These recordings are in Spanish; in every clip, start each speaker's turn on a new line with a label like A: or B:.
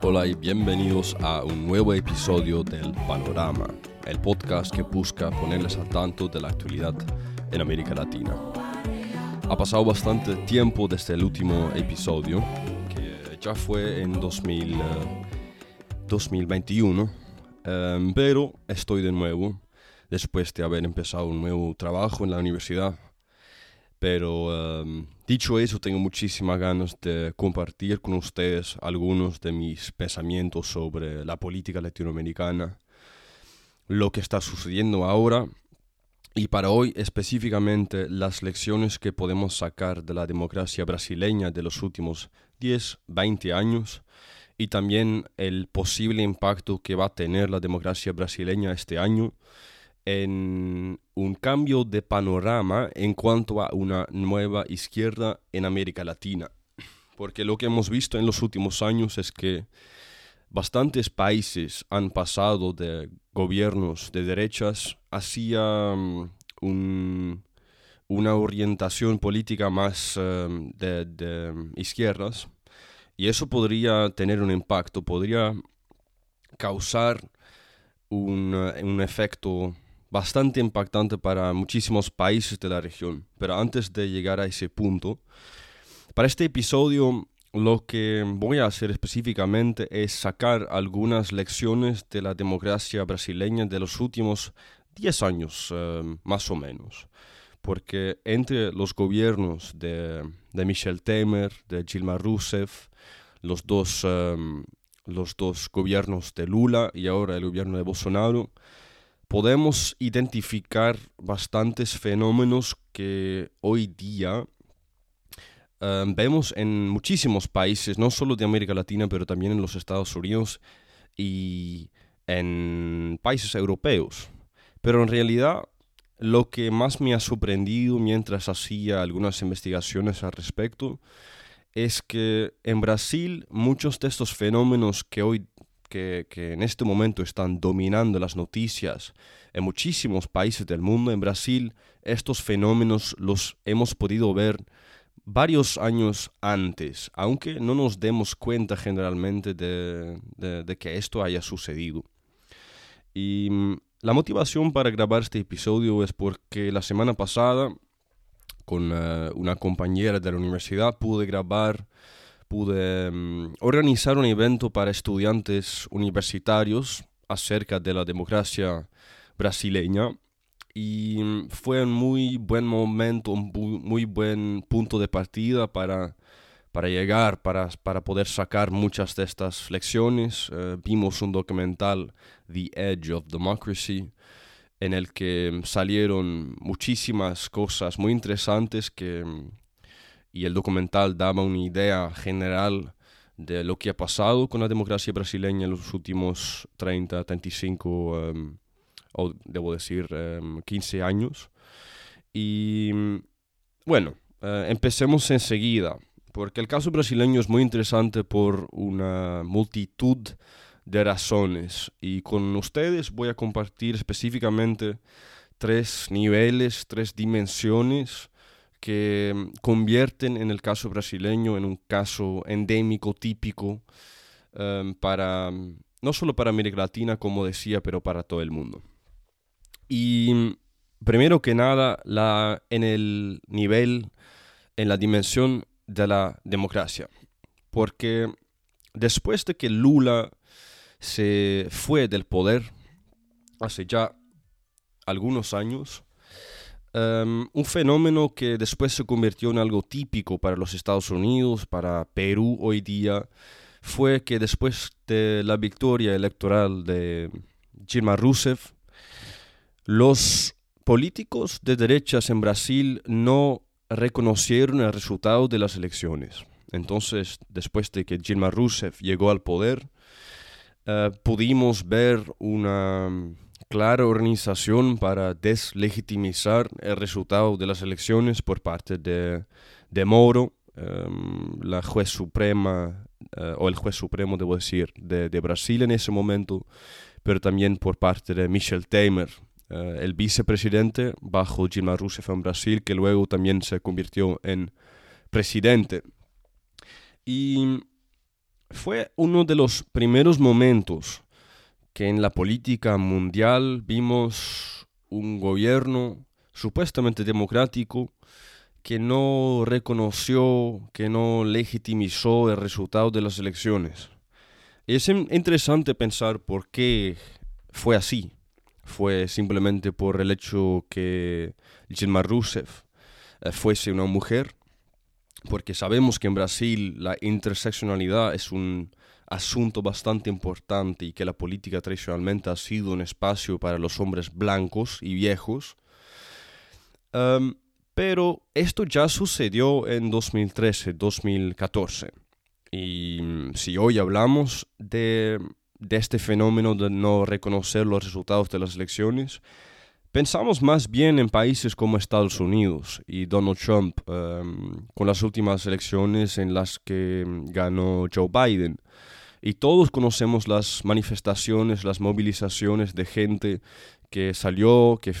A: Hola y bienvenidos a un nuevo episodio del Panorama, el podcast que busca ponerles al tanto de la actualidad en América Latina. Ha pasado bastante tiempo desde el último episodio, que ya fue en 2000, eh, 2021, em, pero estoy de nuevo después de haber empezado un nuevo trabajo en la universidad pero em, dicho eso, tengo muchísimas ganas de compartir con ustedes algunos de mis pensamientos sobre la política latinoamericana, lo que está sucediendo ahora y para hoy específicamente las lecciones que podemos sacar de la democracia brasileña de los últimos 10, 20 años y también el posible impacto que va a tener la democracia brasileña este año en un cambio de panorama en cuanto a una nueva izquierda en América Latina. Porque lo que hemos visto en los últimos años es que bastantes países han pasado de gobiernos de derechas hacia mm, una orientación política más em, de, izquierdas. Y eso podría tener un impacto, podría causar un, un efecto bastante impactante para muchísimos países de la región. Pero antes de llegar a ese punto, para este episodio lo que voy a hacer específicamente es sacar algunas lecciones de la democracia brasileña de los últimos 10 años, eh, más o menos. Porque entre los gobiernos de, Michel Temer, de Dilma Rousseff, los dos, eh, los dos gobiernos de Lula y ahora el gobierno de Bolsonaro, podemos identificar bastantes fenómenos que hoy día eh, vemos en muchísimos países, no solo de América Latina, pero también en los Estados Unidos y en países europeos. Pero en realidad lo que más me ha sorprendido mientras hacía algunas investigaciones al respecto es que en Brasil muchos de estos fenómenos que hoy que, en este momento están dominando las noticias en muchísimos países del mundo. En Brasil estos fenómenos los hemos podido ver varios años antes, aunque no nos demos cuenta generalmente de, que esto haya sucedido. Y mm, la motivación para grabar este episodio es porque la semana pasada, con eh, una compañera de la universidad, pude grabar pude mm, organizar un evento para estudiantes universitarios acerca de la democracia brasileña y mm, fue un muy buen momento, un muy buen punto de partida para, para llegar, para, para poder sacar muchas de estas lecciones. Eh, vimos un documental, The Edge of Democracy, en el que mm, salieron muchísimas cosas muy interesantes que y el documental daba una idea general de lo que ha pasado con la democracia brasileña en los últimos 30, 35, em, o debo decir 15 em, años. Y bueno, eh, empecemos enseguida, porque el caso brasileño es muy interesante por una multitud de razones. Y con ustedes voy a compartir específicamente tres niveles, tres dimensiones que mm, convierten en el caso brasileño en un caso endémico, típico, em, para, mm, no solo para América Latina, como decía, pero para todo el mundo. Y mm, primero que nada, la, en el nivel, en la dimensión de la democracia. Porque después de que Lula se fue del poder, hace ya algunos años, Em, un fenómeno que después se convirtió en algo típico para los Estados Unidos, para Perú hoy día, fue que después de la victoria electoral de Dilma Rousseff, los políticos de derechas en Brasil no reconocieron el resultado de las elecciones. Entonces, después de que Dilma Rousseff llegó al poder, eh, pudimos ver una clara organización para deslegitimizar el resultado de las elecciones por parte de, de Moro, em, la juez suprema, eh, o el juez supremo, debo decir, de, de, Brasil en ese momento, pero también por parte de Michel Temer, eh, el vicepresidente bajo Dilma Rousseff en Brasil, que luego también se convirtió en presidente. Y fue uno de los primeros momentos que en la política mundial vimos un gobierno supuestamente democrático que no reconoció, que no legitimizó el resultado de las elecciones. Es interesante pensar por qué fue así. Fue simplemente por el hecho que Dilma Rousseff eh, fuese una mujer, porque sabemos que en Brasil la interseccionalidad es un asunto bastante importante y que la política tradicionalmente ha sido un espacio para los hombres blancos y viejos. Em, pero esto ya sucedió en 2013, 2014. Y mm, si hoy hablamos de este fenómeno de no reconocer los resultados de las elecciones, Pensamos más bien en países como Estados Unidos y Donald Trump em, con las últimas elecciones en las que ganó Joe Biden. Y todos conocemos las manifestaciones, las movilizaciones de gente que salió, que,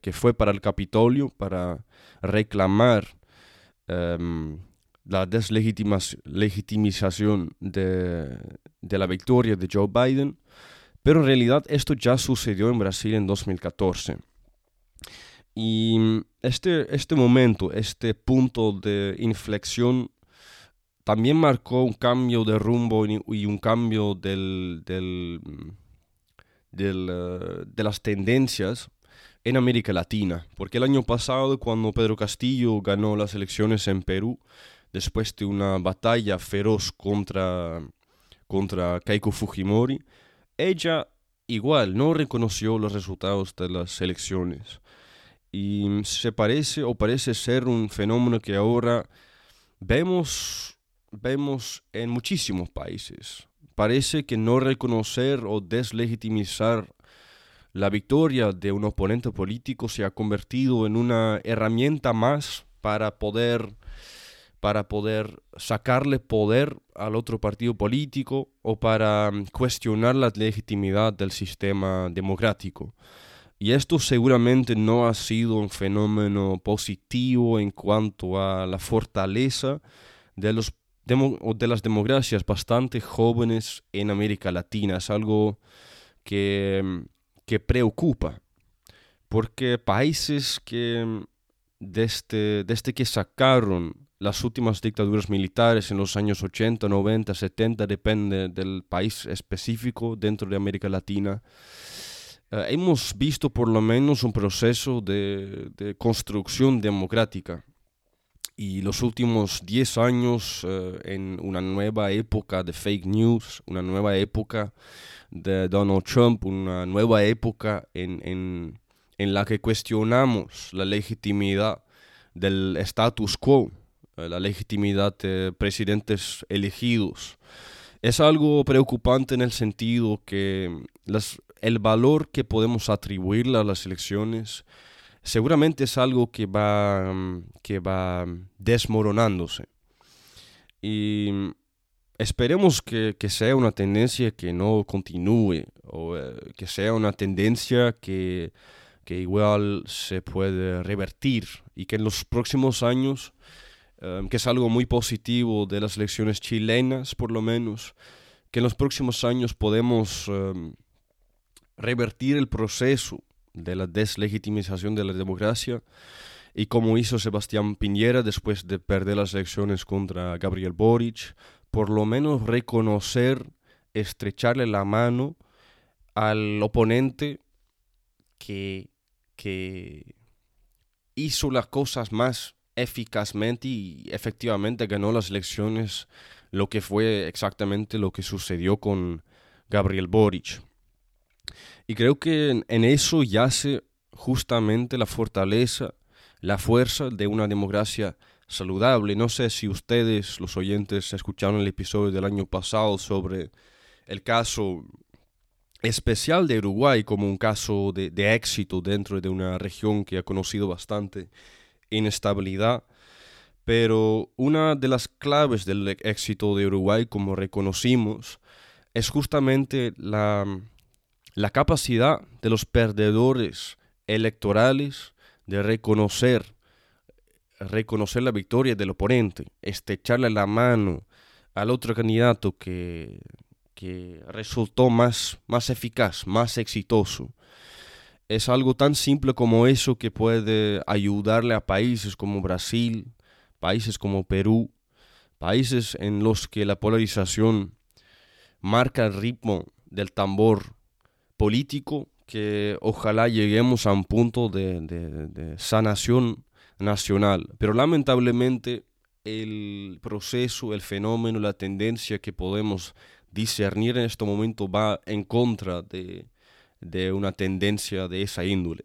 A: que, fue para el Capitolio para reclamar em, la deslegitimización de, de la victoria de Joe Biden. Pero en realidad esto ya sucedió en Brasil en 2014. Y este, este momento, este punto de inflexión, también marcó un cambio de rumbo y un cambio del, del, del, eh, de las tendencias en América Latina. Porque el año pasado, cuando Pedro Castillo ganó las elecciones en Perú, después de una batalla feroz contra, contra Keiko Fujimori, ella igual no reconoció los resultados de las elecciones. Y se parece o parece ser un fenómeno que ahora vemos, vemos en muchísimos países. Parece que no reconocer o deslegitimizar la victoria de un oponente político se ha convertido en una herramienta más para poder para poder sacarle poder al otro partido político o para cuestionar la legitimidad del sistema democrático. Y esto seguramente no ha sido un fenómeno positivo en cuanto a la fortaleza de, los de las democracias bastante jóvenes en América Latina. Es algo que, que preocupa, porque países que desde, desde que sacaron las últimas dictaduras militares en los años 80, 90, 70, depende del país específico dentro de América Latina. Eh, hemos visto por lo menos un proceso de, de construcción democrática y los últimos 10 años eh, en una nueva época de fake news, una nueva época de Donald Trump, una nueva época en, en, en la que cuestionamos la legitimidad del status quo eh, la legitimidad de presidentes elegidos. Es algo preocupante en el sentido que el valor que podemos atribuirle a las elecciones seguramente es algo que va, que va desmoronándose. Y esperemos que, que, sea una tendencia que no continúe o eh, que sea una tendencia que, que igual se puede revertir y que en los próximos años Em, que es algo muy positivo de las elecciones chilenas, por lo menos, que en los próximos años podemos em, revertir el proceso de la deslegitimización de la democracia y como hizo Sebastián Piñera después de perder las elecciones contra Gabriel Boric, por lo menos reconocer, estrecharle la mano al oponente que, que hizo las cosas más eficazmente y efectivamente ganó las elecciones, lo que fue exactamente lo que sucedió con Gabriel Boric. Y creo que en, eso yace justamente la fortaleza, la fuerza de una democracia saludable. No sé si ustedes, los oyentes, escucharon el episodio del año pasado sobre el caso especial de Uruguay como un caso de, de éxito dentro de una región que ha conocido bastante inestabilidad, pero una de las claves del éxito de Uruguay, como reconocimos, es justamente la, la capacidad de los perdedores electorales de reconocer, reconocer la victoria del oponente, estrecharle la mano, al otro candidato que, que resultó más, más eficaz, más exitoso. Es algo tan simple como eso que puede ayudarle a países como Brasil, países como Perú, países en los que la polarización marca el ritmo del tambor político, que ojalá lleguemos a un punto de, sanación nacional. Pero lamentablemente el proceso, el fenómeno, la tendencia que podemos discernir en este momento va en contra de, de una tendencia de esa índole.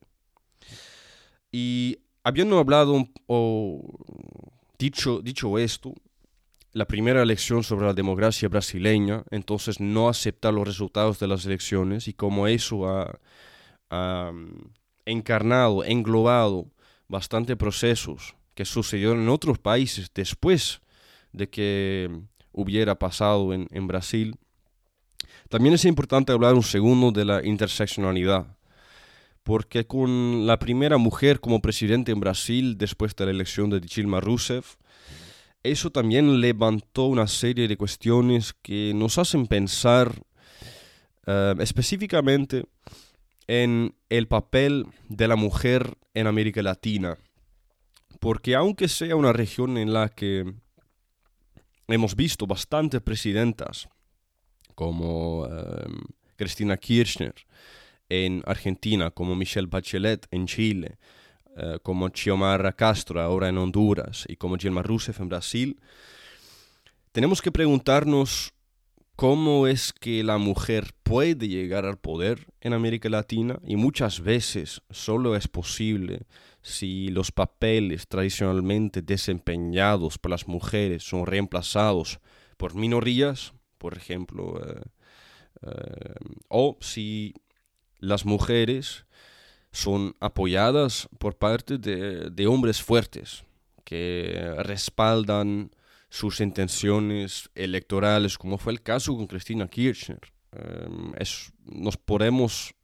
A: Y habiendo hablado o dicho, dicho esto, la primera elección sobre la democracia brasileña, entonces no aceptar los resultados de las elecciones y como eso ha, ha encarnado, englobado bastante procesos que sucedieron en otros países después de que hubiera pasado en, en Brasil. También es importante hablar un segundo de la interseccionalidad, porque con la primera mujer como presidente en Brasil después de la elección de Dilma Rousseff, eso también levantó una serie de cuestiones que nos hacen pensar uh, específicamente en el papel de la mujer en América Latina. Porque aunque sea una región en la que hemos visto bastantes presidentas, como um, Cristina Kirchner en Argentina, como Michelle Bachelet en Chile, uh, como Xiomara Castro ahora en Honduras y como Dilma Rousseff en Brasil, tenemos que preguntarnos cómo es que la mujer puede llegar al poder en América Latina y muchas veces solo es posible si los papeles tradicionalmente desempeñados por las mujeres son reemplazados por minorías, por ejemplo, eh, eh, o si las mujeres son apoyadas por parte de, hombres fuertes que respaldan sus intenciones electorales, como fue el caso con Cristina Kirchner. Um, es, nos podemos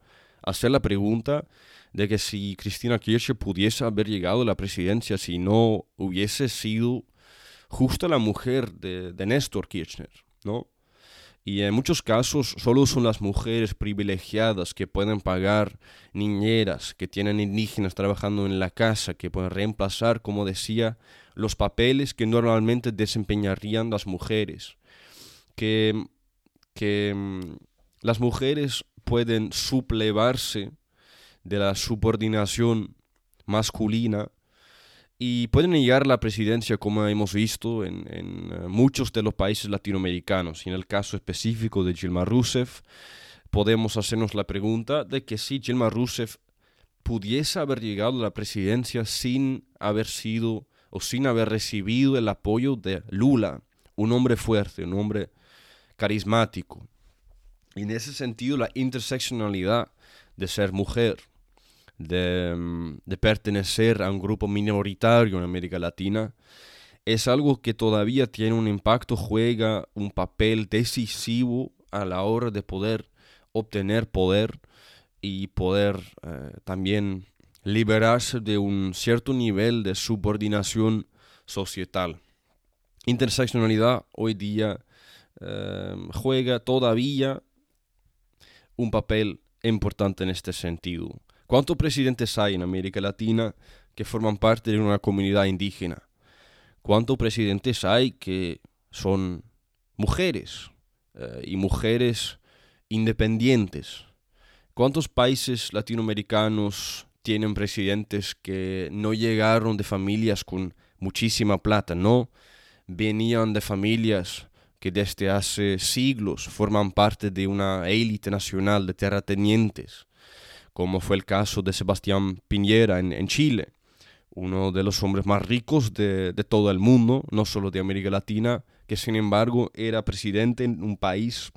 A: hacer la pregunta de que si Cristina Kirchner pudiese haber llegado a la presidencia si no hubiese sido justo la mujer de, de Néstor Kirchner, ¿no? Y en muchos casos solo son las mujeres privilegiadas que pueden pagar niñeras, que tienen indígenas trabajando en la casa, que pueden reemplazar, como decía, los papeles que normalmente desempeñarían las mujeres. Que, que mm, las mujeres pueden suplevarse de la subordinación masculina y pueden llegar a la presidencia como hemos visto en, uh, muchos de los países latinoamericanos. Y en el caso específico de Dilma Rousseff, podemos hacernos la pregunta de que si Dilma Rousseff pudiese haber llegado a la presidencia sin haber sido o sin haber recibido el apoyo de Lula, un hombre fuerte, un hombre carismático. Y en ese sentido la interseccionalidad de ser mujer, de, mm, de, pertenecer a un grupo minoritario en América Latina, es algo que todavía tiene un impacto, juega un papel decisivo a la hora de poder obtener poder y poder eh, también liberarse de un cierto nivel de subordinación societal. Interseccionalidad hoy día eh, juega todavía un papel importante en este sentido. ¿Cuántos presidentes hay en América Latina que forman parte de una comunidad indígena? ¿Cuántos presidentes hay que son mujeres eh, y mujeres independientes? ¿Cuántos países latinoamericanos tienen presidentes que no llegaron de familias con muchísima plata, no venían de familias que desde hace siglos forman parte de una élite nacional de terratenientes? Como fue el caso de Sebastián Piñera en, Chile, uno de los hombres más ricos de, de, todo el mundo, no solo de América Latina, que sin embargo era presidente en un país,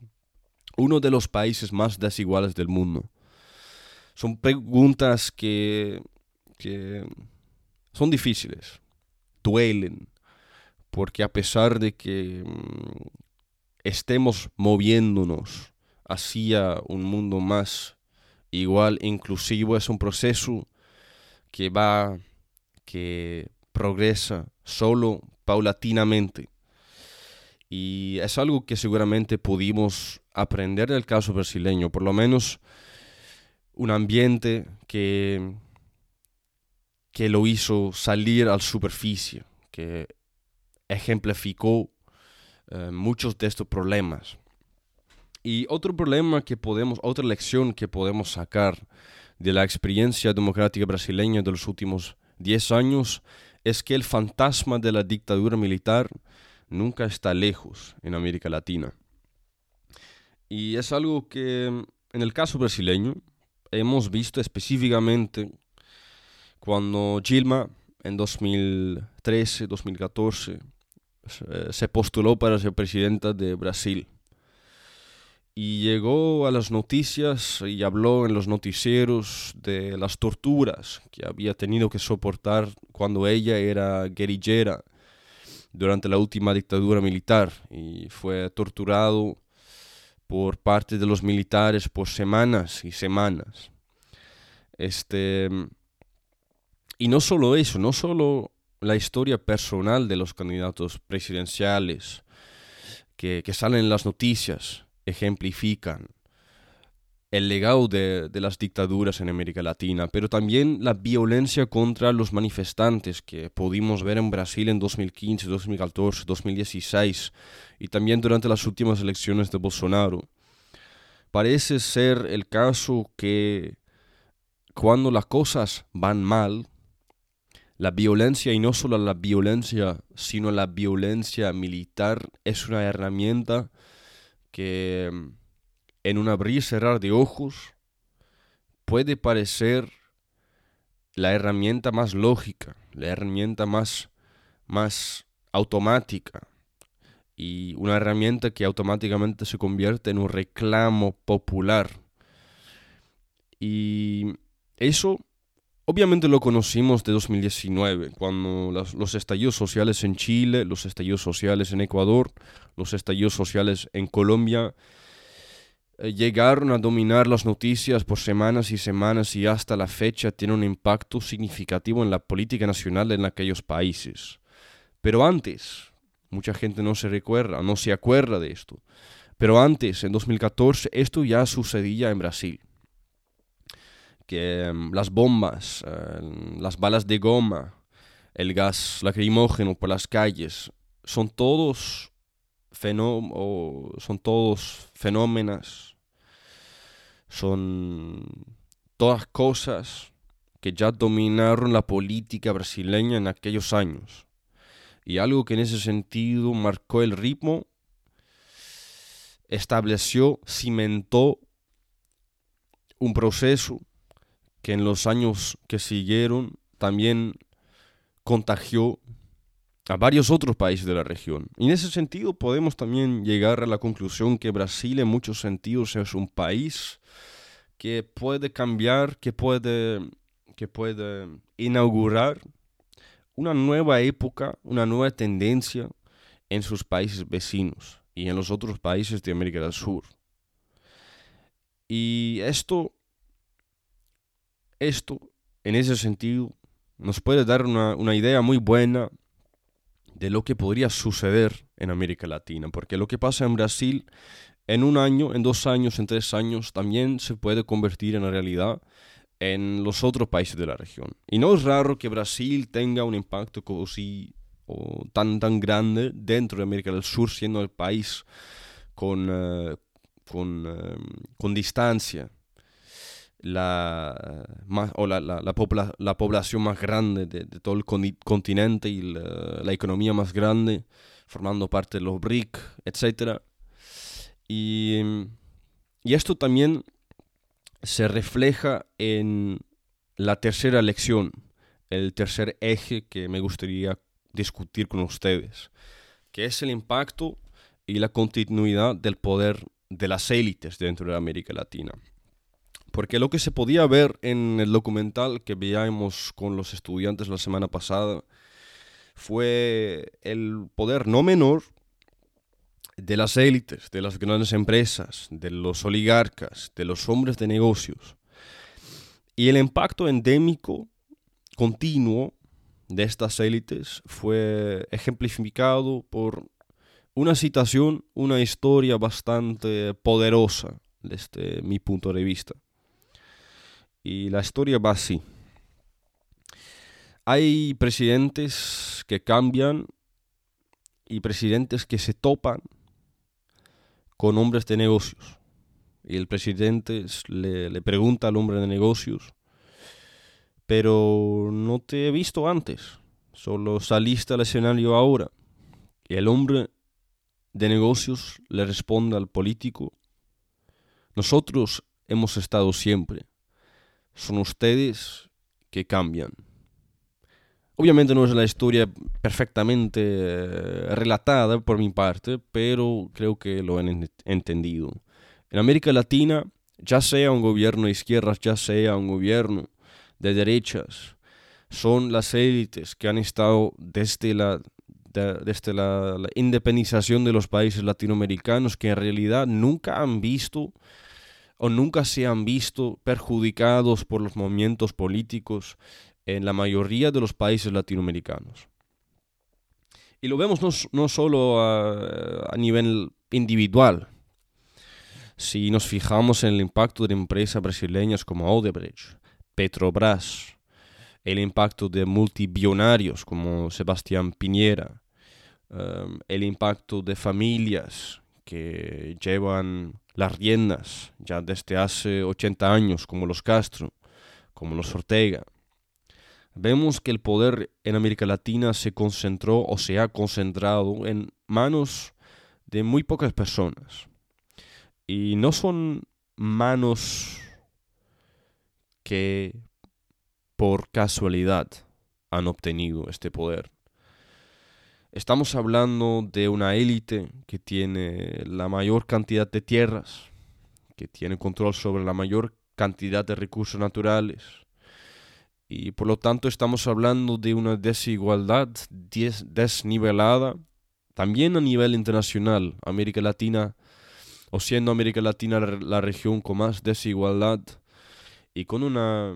A: uno de los países más desiguales del mundo. Son preguntas que, que son difíciles, duelen, porque a pesar de que mmm, estemos moviéndonos hacia un mundo más igual inclusivo es un proceso que va, que progresa solo paulatinamente. Y es algo que seguramente pudimos aprender del caso brasileño, por lo menos un ambiente que, que lo hizo salir a la superficie, que ejemplificó eh, muchos de estos problemas. Y otro problema que podemos, otra lección que podemos sacar de la experiencia democrática brasileña de los últimos 10 años es que el fantasma de la dictadura militar nunca está lejos en América Latina. Y es algo que en el caso brasileño hemos visto específicamente cuando Gilma en 2013, 2014 se postuló para ser presidenta de Brasil. Y llegó a las noticias y habló en los noticieros de las torturas que había tenido que soportar cuando ella era guerrillera durante la última dictadura militar y fue torturado por parte de los militares por semanas y semanas. Este, y no solo eso, no solo la historia personal de los candidatos presidenciales que, que salen en las noticias ejemplifican el legado de, las dictaduras en América Latina, pero también la violencia contra los manifestantes que pudimos ver en Brasil en 2015, 2014, 2016 y también durante las últimas elecciones de Bolsonaro. Parece ser el caso que cuando las cosas van mal, la violencia, y no solo la violencia, sino la violencia militar, es una herramienta que en un abrir y cerrar de ojos puede parecer la herramienta más lógica, la herramienta más, más automática y una herramienta que automáticamente se convierte en un reclamo popular. Y eso obviamente lo conocimos de 2019, cuando los, estallidos sociales en Chile, los estallidos sociales en Ecuador, los estallidos sociales en Colombia, eh, llegaron a dominar las noticias por semanas y semanas y hasta la fecha tiene un impacto significativo en la política nacional en aquellos países. Pero antes, mucha gente no se recuerda, no se acuerda de esto, pero antes, en 2014, esto ya sucedía en Brasil. Que em, las bombas, em, las balas de goma, el gas lacrimógeno por las calles, son todos son todos fenómenos, son todas cosas que ya dominaron la política brasileña en aquellos años. Y algo que en ese sentido marcó el ritmo, estableció, cimentó un proceso que en los años que siguieron también contagió a varios otros países de la región. Y en ese sentido podemos también llegar a la conclusión que Brasil en muchos sentidos es un país que puede cambiar, que puede, que puede inaugurar una nueva época, una nueva tendencia en sus países vecinos y en los otros países de América del Sur. Y esto, esto, en ese sentido, nos puede dar una, una idea muy buena de lo que podría suceder en América Latina, porque lo que pasa en Brasil en un año, en dos años, en tres años, también se puede convertir en realidad en los otros países de la región. Y no es raro que Brasil tenga un impacto como si, o tan, tan grande dentro de América del Sur, siendo el país con, eh, con, eh, con distancia la, más, o la, la, la, población más grande de, todo el continente y la, economía más grande, formando parte de los BRIC, etc. Y, y esto también se refleja en la tercera lección, el tercer eje que me gustaría discutir con ustedes, que es el impacto y la continuidad del poder de las élites dentro de América Latina. Porque lo que se podía ver en el documental que veíamos con los estudiantes la semana pasada fue el poder no menor de las élites, de las grandes empresas, de los oligarcas, de los hombres de negocios. Y el impacto endémico continuo de estas élites fue ejemplificado por una citación, una historia bastante poderosa desde mi punto de vista. Y la historia va así. Hay presidentes que cambian y presidentes que se topan con hombres de negocios. Y el presidente le, pregunta al hombre de negocios, pero no te he visto antes, solo saliste al escenario ahora. Y el hombre de negocios le responde al político, nosotros hemos estado siempre, son ustedes que cambian. Obviamente no es la historia perfectamente eh, relatada por mi parte, pero creo que lo han entendido. En América Latina, ya sea un gobierno de izquierdas, ya sea un gobierno de derechas, son las élites que han estado desde la, desde la, la, independización de los países latinoamericanos que en realidad nunca han visto o nunca se han visto perjudicados por los movimientos políticos en la mayoría de los países latinoamericanos. Y lo vemos no, solo a, nivel individual. Si nos fijamos en el impacto de empresas brasileñas como Odebrecht, Petrobras, el impacto de multibillonarios como Sebastián Piñera, um, el impacto de familias que llevan las riendas ya desde hace 80 años, como los Castro, como los Ortega, vemos que el poder en América Latina se concentró o se ha concentrado en manos de muy pocas personas. Y no son manos que por casualidad han obtenido este poder. Estamos hablando de una élite que tiene la mayor cantidad de tierras, que tiene control sobre la mayor cantidad de recursos naturales, y por lo tanto estamos hablando de una desigualdad desnivelada, también a nivel internacional. América Latina, o siendo América Latina la región con más desigualdad y con una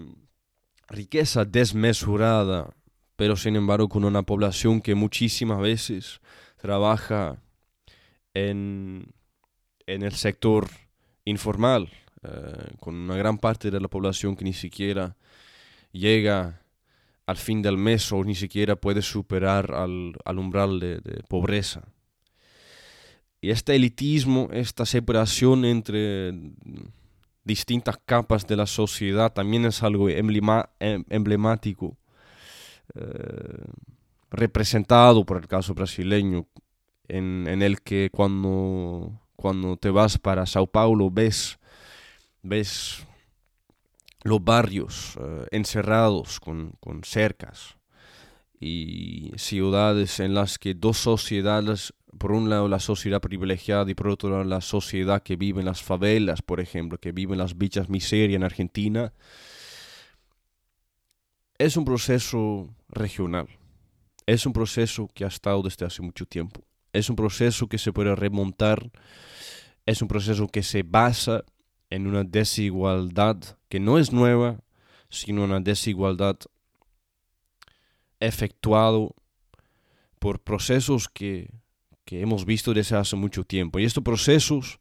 A: riqueza desmesurada, pero sin embargo con una población que muchísimas veces trabaja en, en el sector informal, eh, con una gran parte de la población que ni siquiera llega al fin del mes o ni siquiera puede superar al, umbral de, pobreza. Y este elitismo, esta separación entre distintas capas de la sociedad también es algo em, emblemático, eh, representado por el caso brasileño, en, el que cuando, cuando te vas para Sao Paulo ves, ves los barrios eh, encerrados con, cercas y ciudades en las que dos sociedades, por un lado la sociedad privilegiada y por otro lado la sociedad que vive en las favelas, por ejemplo, que vive en las villas miseria en Argentina, es un proceso regional, es un proceso que ha estado desde hace mucho tiempo, es un proceso que se puede remontar, es un proceso que se basa en una desigualdad que no es nueva, sino una desigualdad efectuado por procesos que, hemos visto desde hace mucho tiempo. Y estos procesos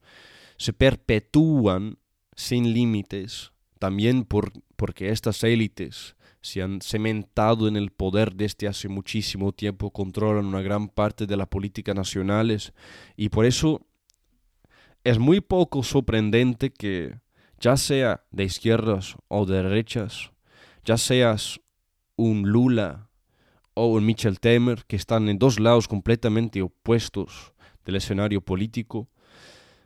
A: se perpetúan sin límites, también por, porque estas élites se han cementado en el poder desde hace muchísimo tiempo, controlan una gran parte de las políticas nacionales y por eso es muy poco sorprendente que, ya sea de izquierdas o de derechas, ya seas un Lula o un Michel Temer, que están en dos lados completamente opuestos del escenario político,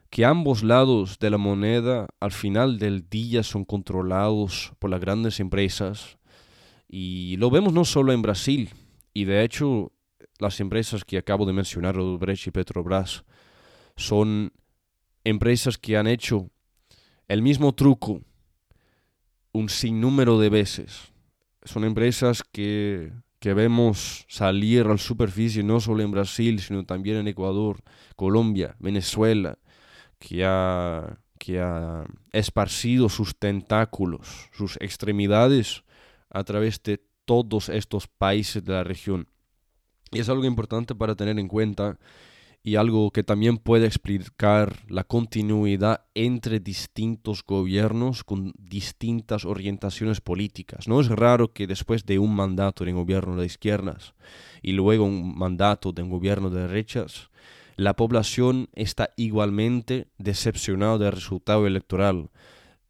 A: que ambos lados de la moneda al final del día son controlados por las grandes empresas. Y lo vemos no solo en Brasil, y de hecho las empresas que acabo de mencionar, Odebrecht y Petrobras, son empresas que han hecho el mismo truco un sinnúmero de veces. Son empresas que, que vemos salir a la superficie no solo en Brasil, sino también en Ecuador, Colombia, Venezuela, que ha, que ha esparcido sus tentáculos, sus extremidades a través de todos estos países de la región. Y es algo importante para tener en cuenta y algo que también puede explicar la continuidad entre distintos gobiernos con distintas orientaciones políticas. No es raro que después de un mandato de gobierno de izquierdas y luego un mandato de un gobierno de derechas, la población está igualmente decepcionada del resultado electoral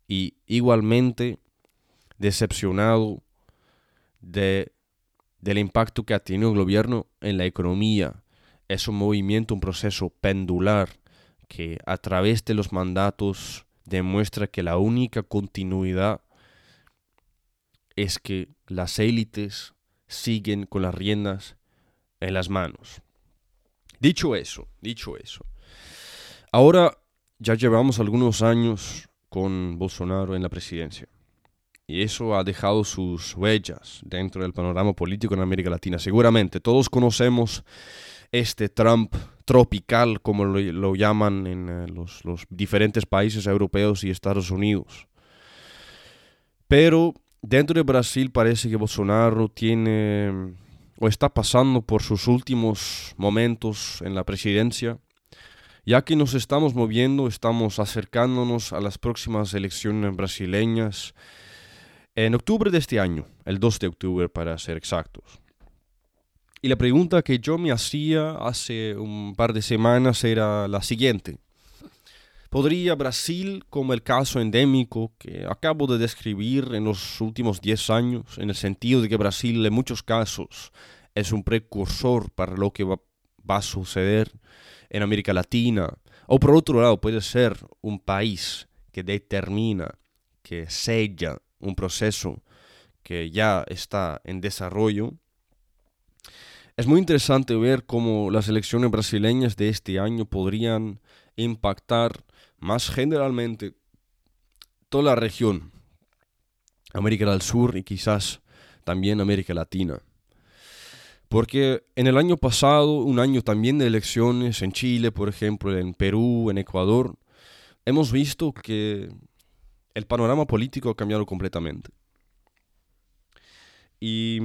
A: y igualmente decepcionado de, del impacto que ha tenido el gobierno en la economía. Es un movimiento, un proceso pendular que a través de los mandatos demuestra que la única continuidad es que las élites siguen con las riendas en las manos. Dicho eso, dicho eso, ahora ya llevamos algunos años con Bolsonaro en la presidencia. Y eso ha dejado sus huellas dentro del panorama político en América Latina. Seguramente todos conocemos este Trump tropical, como lo, llaman en eh, los, los diferentes países europeos y Estados Unidos. Pero dentro de Brasil parece que Bolsonaro tiene o está pasando por sus últimos momentos en la presidencia, ya que nos estamos moviendo, estamos acercándonos a las próximas elecciones brasileñas en octubre de este año, el 2 de octubre para ser exactos. Y la pregunta que yo me hacía hace un par de semanas era la siguiente. ¿Podría Brasil, como el caso endémico que acabo de describir en los últimos 10 años, en el sentido de que Brasil en muchos casos es un precursor para lo que va, a suceder en América Latina, o por otro lado puede ser un país que determina, que sella un proceso que ya está en desarrollo, es muy interesante ver cómo las elecciones brasileñas de este año podrían impactar más generalmente toda la región, América del Sur y quizás también América Latina. Porque en el año pasado, un año también de elecciones en Chile, por ejemplo, en Perú, en Ecuador, hemos visto que el panorama político ha cambiado completamente. Y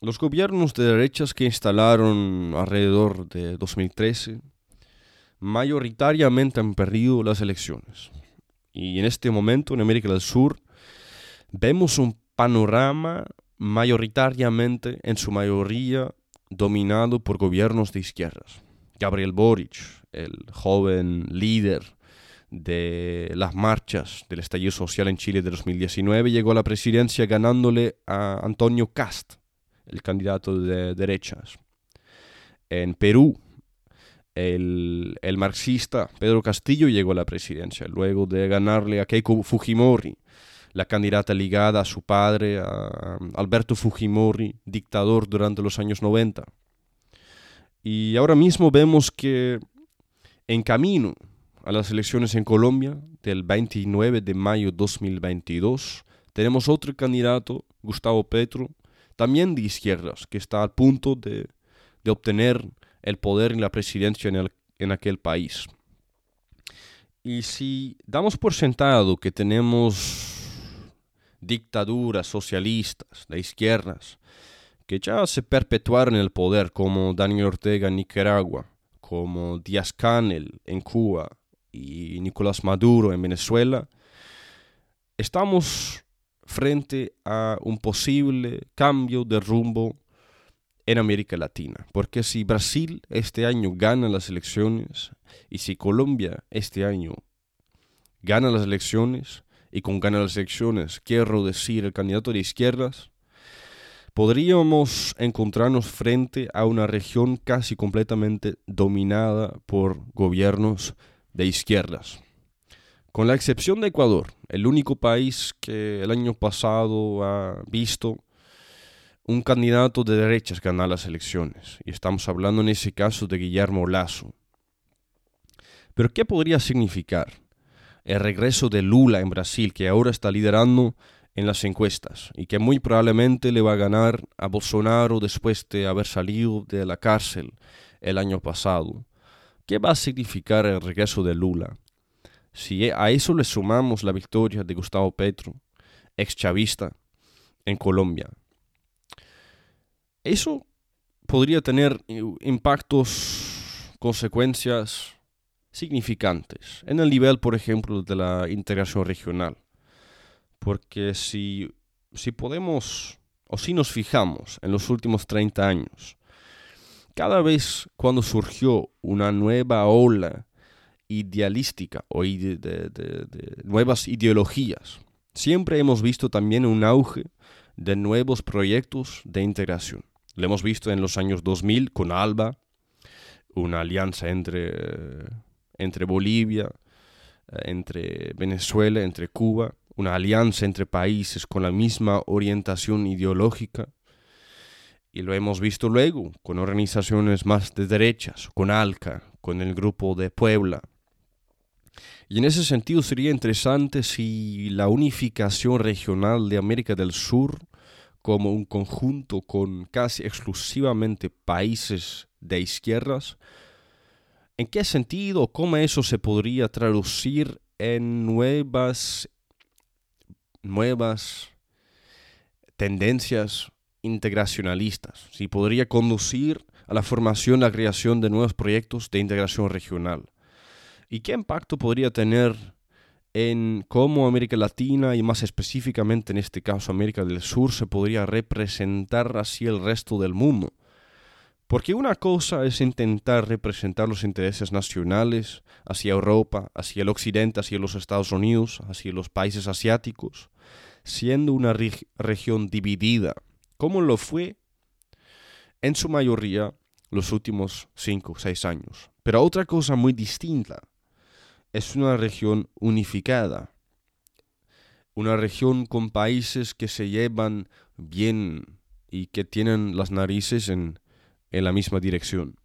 A: los gobiernos de derechas que instalaron alrededor de 2013 mayoritariamente han perdido las elecciones. Y en este momento en América del Sur vemos un panorama mayoritariamente, en su mayoría, dominado por gobiernos de izquierdas. Gabriel Boric, el joven líder de las marchas del estallido social en Chile de 2019, llegó a la presidencia ganándole a Antonio Cast, el candidato de derechas. En Perú, el, el, marxista Pedro Castillo llegó a la presidencia, luego de ganarle a Keiko Fujimori, la candidata ligada a su padre, Alberto Fujimori, dictador durante los años 90. Y ahora mismo vemos que en camino a las elecciones en Colombia del 29 de mayo de 2022, tenemos otro candidato, Gustavo Petro, también de izquierdas, que está al punto de, obtener el poder en la presidencia en, en aquel país. Y si damos por sentado que tenemos dictaduras socialistas de izquierdas que ya se perpetuaron en el poder, como Daniel Ortega en Nicaragua, como Díaz Canel en Cuba y Nicolás Maduro en Venezuela, estamos frente a un posible cambio de rumbo en América Latina. Porque si Brasil este año gana las elecciones y si Colombia este año gana las elecciones, y con gana las elecciones quiero decir el candidato de izquierdas, podríamos encontrarnos frente a una región casi completamente dominada por gobiernos de izquierdas. Con la excepción de Ecuador, el único país que el año pasado ha visto un candidato de derechas ganar las elecciones. Y estamos hablando en ese caso de Guillermo Lazo. Pero ¿qué podría significar? el regreso de Lula en Brasil, que ahora está liderando en las encuestas y que muy probablemente le va a ganar a Bolsonaro después de haber salido de la cárcel el año pasado. ¿Qué va a significar el regreso de Lula? Si a eso le sumamos la victoria de Gustavo Petro, ex chavista, en Colombia, eso podría tener impactos consecuencias significantes en el nivel, por ejemplo, de la integración regional. Porque si, si podemos, o si nos fijamos en los últimos 30 años, cada vez cuando surgió una nueva ola idealística o de, nuevas ideologías, siempre hemos visto también un auge de nuevos proyectos de integración. Lo hemos visto en los años 2000 con ALBA, una alianza entre, entre Bolivia, entre Venezuela, entre Cuba, una alianza entre países con la misma orientación ideológica. Y lo hemos visto luego con organizaciones más de derechas, con ALCA, con el grupo de Puebla. Y en ese sentido sería interesante si la unificación regional de América del Sur como un conjunto con casi exclusivamente países de izquierdas, ¿en qué sentido, cómo eso se podría traducir en nuevas, nuevas tendencias integracionalistas? Si podría conducir a la formación, la creación de nuevos proyectos de integración regional. ¿Y qué impacto podría tener en cómo América Latina y más específicamente en este caso América del Sur se podría representar hacia el resto del mundo. Porque una cosa es intentar representar los intereses nacionales hacia Europa, hacia el Occidente, hacia los Estados Unidos, hacia los países asiáticos, siendo una región dividida, como lo fue en su mayoría los últimos cinco o seis años. Pero otra cosa muy distinta es una región unificada, una región con países que se llevan bien y que tienen las narices en, la misma dirección.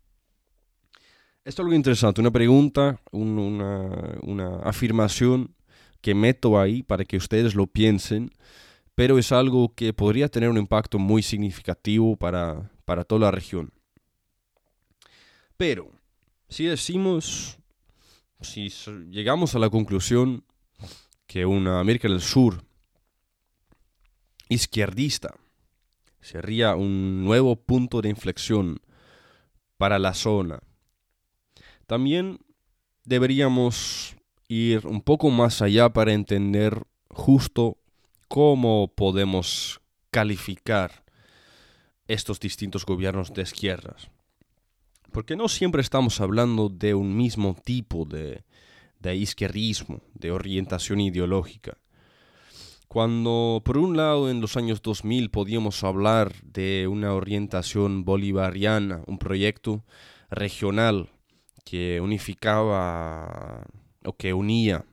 A: Esto es algo interesante, una pregunta, una, una, afirmación que meto ahí para que ustedes lo piensen, pero es algo que podría tener un impacto muy significativo para, para toda la región. Pero, si decimos si llegamos a la conclusión que una América del Sur izquierdista sería un nuevo punto de inflexión para la zona, también deberíamos ir un poco más allá para entender justo cómo podemos calificar estos distintos gobiernos de izquierdas. Porque no siempre estamos hablando de un mismo tipo de, de izquierdismo, de orientación ideológica. Cuando por un lado en los años 2000 podíamos hablar de una orientación bolivariana, un proyecto regional que unificaba o que unía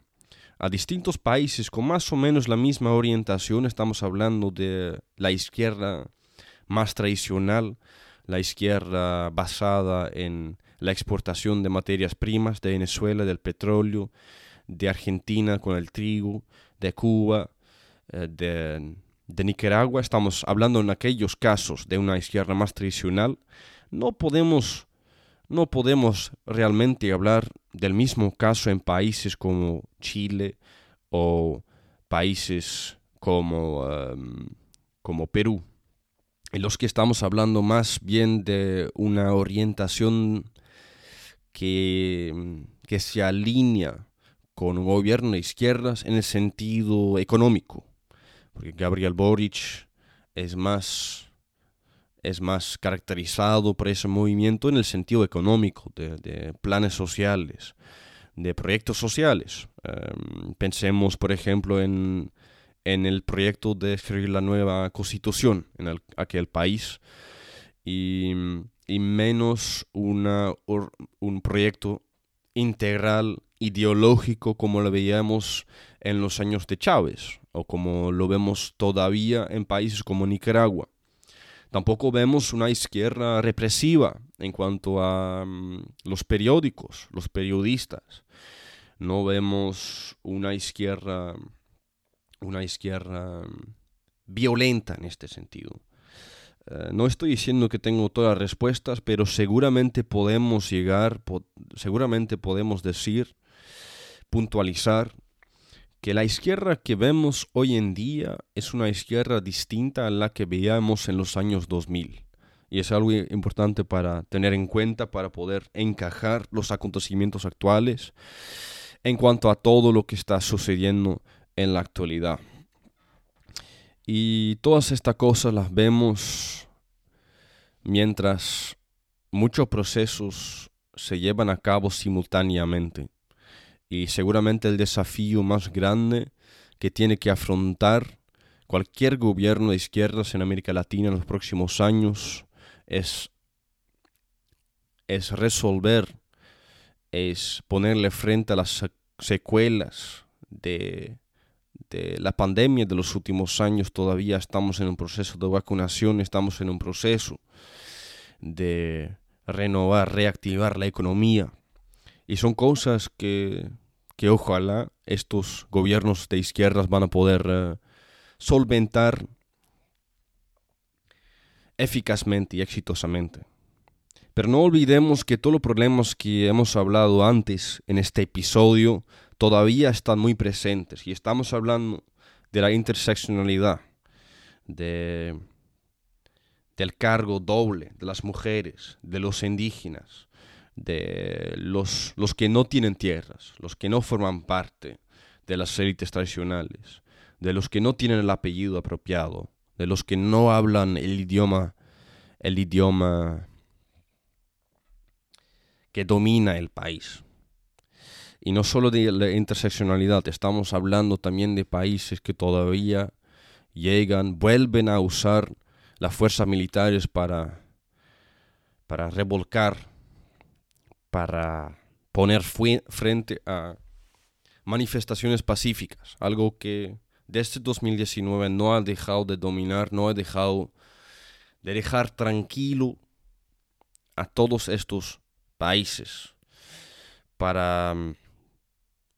A: a distintos países con más o menos la misma orientación, estamos hablando de la izquierda más tradicional, la izquierda basada en la exportación de materias primas de Venezuela, del petróleo, de Argentina con el trigo, de Cuba, eh, de, de, Nicaragua. Estamos hablando en aquellos casos de una izquierda más tradicional. No podemos, no podemos realmente hablar del mismo caso en países como Chile o países como, em, como Perú en los que estamos hablando más bien de una orientación que, que se alinea con un gobierno de izquierdas en el sentido económico, porque Gabriel Boric es más, es más caracterizado por ese movimiento en el sentido económico, de, planes sociales, de proyectos sociales. Em, pensemos, por ejemplo, en en el proyecto de escribir la nueva constitución en aquel país y, menos una, un proyecto integral ideológico como lo veíamos en los años de Chávez o como lo vemos todavía en países como Nicaragua. Tampoco vemos una izquierda represiva en cuanto a mm, los periódicos, los periodistas. No vemos una izquierda una izquierda mm, violenta en este sentido. Eh, no estoy diciendo que tengo todas las respuestas, pero seguramente podemos llegar, seguramente podemos decir, puntualizar, que la izquierda que vemos hoy en día es una izquierda distinta a la que veíamos en los años 2000. y es algo importante para tener en cuenta para poder encajar los acontecimientos actuales en cuanto a todo lo que está sucediendo en la actualidad. Y todas estas cosas las vemos mientras muchos procesos se llevan a cabo simultáneamente. Y seguramente el desafío más grande que tiene que afrontar cualquier gobierno de izquierdas en América Latina en los próximos años es, es resolver, es ponerle frente a las secuelas de, de la pandemia de los últimos años. Todavía estamos en un proceso de vacunación, estamos en un proceso de renovar, reactivar la economía. Y son cosas que, que ojalá estos gobiernos de izquierdas van a poder eh, solventar eficazmente y exitosamente. Pero no olvidemos que todos los problemas que hemos hablado antes en este episodio todavía están muy presentes y estamos hablando de la interseccionalidad, de, del cargo doble de las mujeres, de los indígenas, de los, los que no tienen tierras, los que no forman parte de las élites tradicionales, de los que no tienen el apellido apropiado, de los que no hablan el idioma, el idioma que domina el país. Y no solo de la interseccionalidad, estamos hablando también de países que todavía llegan, vuelven a usar las fuerzas militares para, para revolcar, para poner frente a manifestaciones pacíficas, algo que desde 2019 no ha dejado de dominar, no ha dejado de dejar tranquilo a todos estos países. Para,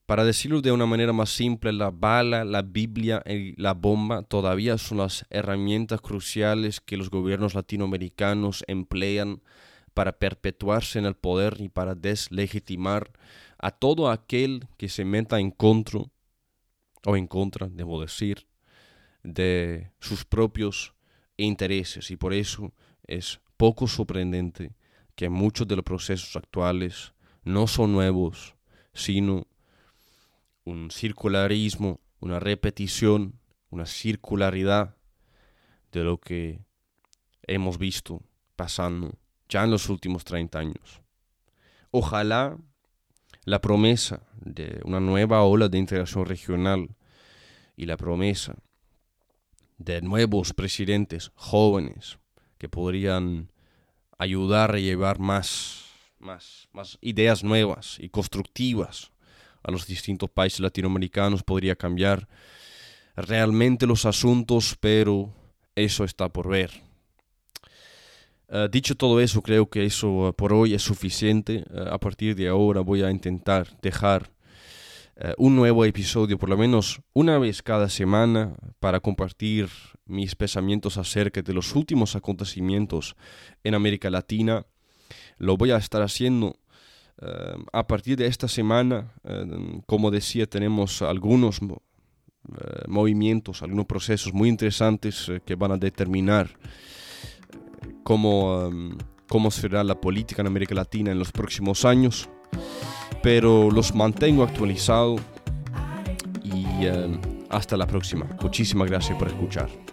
A: para decirlo de una manera más simple, la bala, la Biblia y la bomba todavía son las herramientas cruciales que los gobiernos latinoamericanos emplean para perpetuarse en el poder y para deslegitimar a todo aquel que se meta en contra o en contra, debo decir, de sus propios intereses. Y por eso es poco sorprendente que muchos de los procesos actuales no son nuevos, sino un circularismo, una repetición, una circularidad de lo que hemos visto pasando ya en los últimos 30 años. Ojalá la promesa de una nueva ola de integración regional y la promesa de nuevos presidentes jóvenes que podrían ayudar a llevar más, más, más ideas nuevas y constructivas a los distintos países latinoamericanos podría cambiar realmente los asuntos, pero eso está por ver. Eh, dicho todo eso, creo que eso eh, por hoy es suficiente. Eh, a partir de ahora voy a intentar dejar un nuevo episodio, por lo menos una vez cada semana, para compartir mis pensamientos acerca de los últimos acontecimientos en América Latina. Lo voy a estar haciendo a partir de esta semana. como decía, tenemos algunos movimientos, algunos procesos muy interesantes que van a determinar cómo, cómo será la política en América Latina en los próximos años, pero los mantengo actualizados y hasta la próxima. Muchísimas gracias por escuchar.